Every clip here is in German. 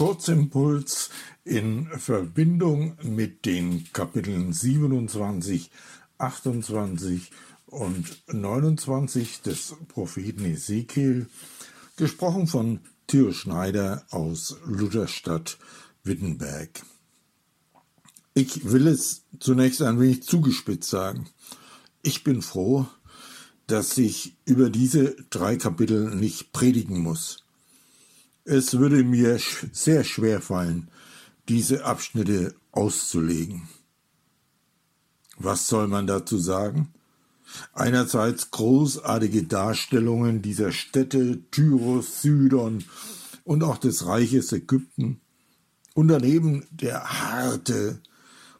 Kurzimpuls in Verbindung mit den Kapiteln 27, 28 und 29 des Propheten Ezekiel, gesprochen von Theo Schneider aus Lutherstadt Wittenberg. Ich will es zunächst ein wenig zugespitzt sagen. Ich bin froh, dass ich über diese drei Kapitel nicht predigen muss. Es würde mir sehr schwer fallen, diese Abschnitte auszulegen. Was soll man dazu sagen? Einerseits großartige Darstellungen dieser Städte Tyros, Sidon und auch des Reiches Ägypten und daneben der harte,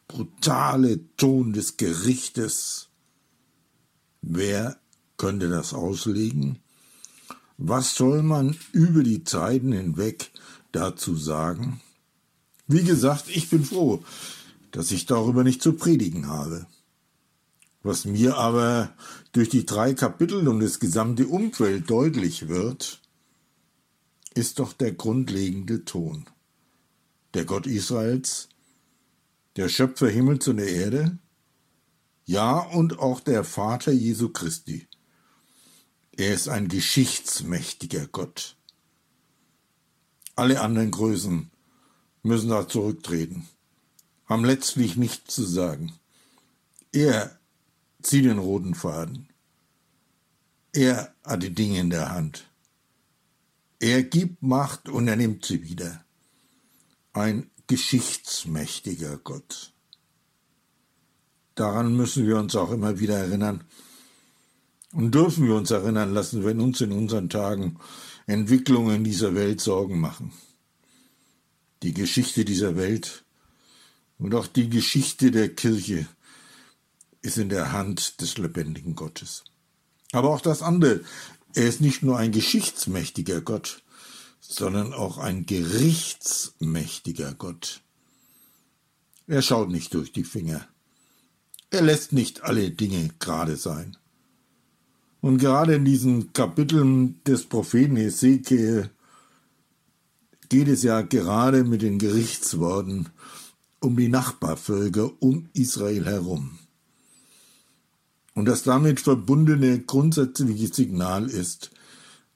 brutale Ton des Gerichtes. Wer könnte das auslegen? Was soll man über die Zeiten hinweg dazu sagen? Wie gesagt, ich bin froh, dass ich darüber nicht zu predigen habe. Was mir aber durch die drei Kapitel und das gesamte Umfeld deutlich wird, ist doch der grundlegende Ton. Der Gott Israels, der Schöpfer Himmels und der Erde, ja und auch der Vater Jesu Christi, er ist ein geschichtsmächtiger Gott. Alle anderen Größen müssen da zurücktreten, haben letztlich nichts zu sagen. Er zieht den roten Faden. Er hat die Dinge in der Hand. Er gibt Macht und er nimmt sie wieder. Ein geschichtsmächtiger Gott. Daran müssen wir uns auch immer wieder erinnern, und dürfen wir uns erinnern lassen, wenn uns in unseren Tagen Entwicklungen in dieser Welt Sorgen machen. Die Geschichte dieser Welt und auch die Geschichte der Kirche ist in der Hand des lebendigen Gottes. Aber auch das andere, er ist nicht nur ein geschichtsmächtiger Gott, sondern auch ein gerichtsmächtiger Gott. Er schaut nicht durch die Finger. Er lässt nicht alle Dinge gerade sein. Und gerade in diesen Kapiteln des Propheten Ezekiel geht es ja gerade mit den Gerichtsworten um die Nachbarvölker um Israel herum. Und das damit verbundene grundsätzliche Signal ist,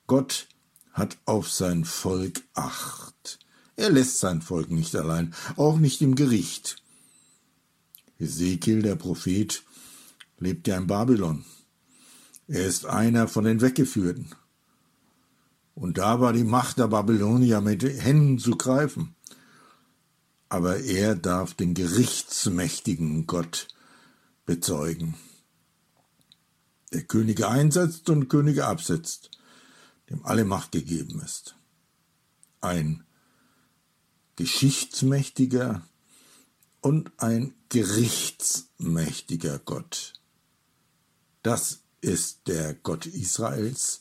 Gott hat auf sein Volk Acht. Er lässt sein Volk nicht allein, auch nicht im Gericht. Ezekiel, der Prophet, lebt ja in Babylon. Er ist einer von den Weggeführten. Und da war die Macht der Babylonier mit Händen zu greifen. Aber er darf den gerichtsmächtigen Gott bezeugen, der Könige einsetzt und Könige absetzt, dem alle Macht gegeben ist. Ein geschichtsmächtiger und ein gerichtsmächtiger Gott. Das ist der Gott Israels.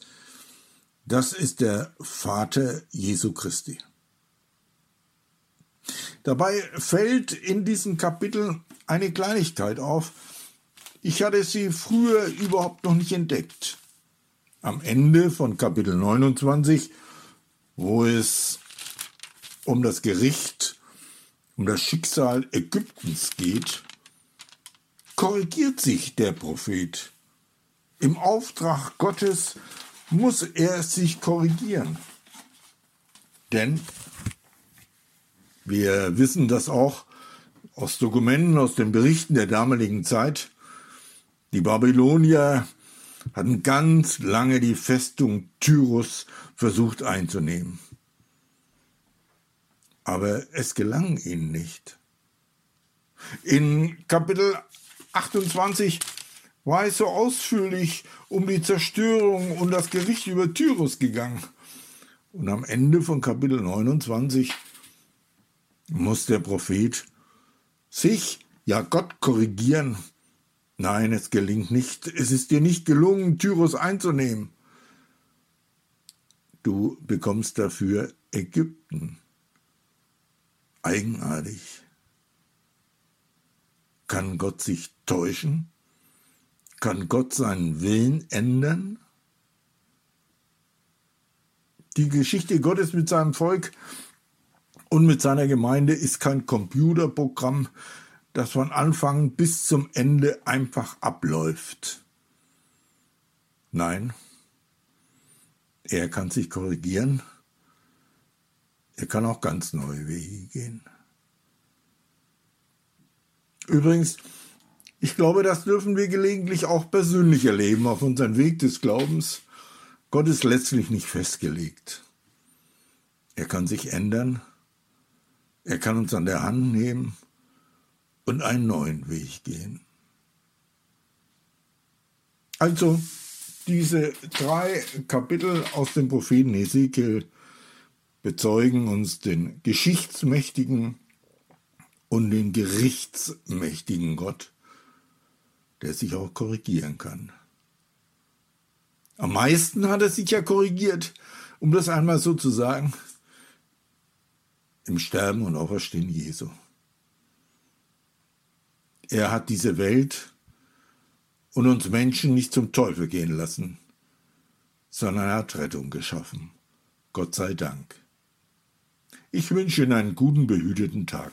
Das ist der Vater Jesu Christi. Dabei fällt in diesem Kapitel eine Kleinigkeit auf. Ich hatte sie früher überhaupt noch nicht entdeckt. Am Ende von Kapitel 29, wo es um das Gericht, um das Schicksal Ägyptens geht, korrigiert sich der Prophet im Auftrag Gottes muss er sich korrigieren. Denn wir wissen das auch aus Dokumenten, aus den Berichten der damaligen Zeit. Die Babylonier hatten ganz lange die Festung Tyrus versucht einzunehmen. Aber es gelang ihnen nicht. In Kapitel 28 war es so ausführlich um die Zerstörung und das Gericht über Tyrus gegangen. Und am Ende von Kapitel 29 muss der Prophet sich, ja Gott, korrigieren. Nein, es gelingt nicht. Es ist dir nicht gelungen, Tyrus einzunehmen. Du bekommst dafür Ägypten. Eigenartig. Kann Gott sich täuschen? Kann Gott seinen Willen ändern? Die Geschichte Gottes mit seinem Volk und mit seiner Gemeinde ist kein Computerprogramm, das von Anfang bis zum Ende einfach abläuft. Nein, er kann sich korrigieren, er kann auch ganz neue Wege gehen. Übrigens, ich glaube, das dürfen wir gelegentlich auch persönlich erleben auf unseren Weg des Glaubens. Gott ist letztlich nicht festgelegt. Er kann sich ändern, er kann uns an der Hand nehmen und einen neuen Weg gehen. Also, diese drei Kapitel aus dem Propheten Ezekiel bezeugen uns den geschichtsmächtigen und den gerichtsmächtigen Gott, der sich auch korrigieren kann. Am meisten hat er sich ja korrigiert, um das einmal so zu sagen, im Sterben und Auferstehen Jesu. Er hat diese Welt und uns Menschen nicht zum Teufel gehen lassen, sondern er hat Rettung geschaffen. Gott sei Dank. Ich wünsche Ihnen einen guten, behüteten Tag.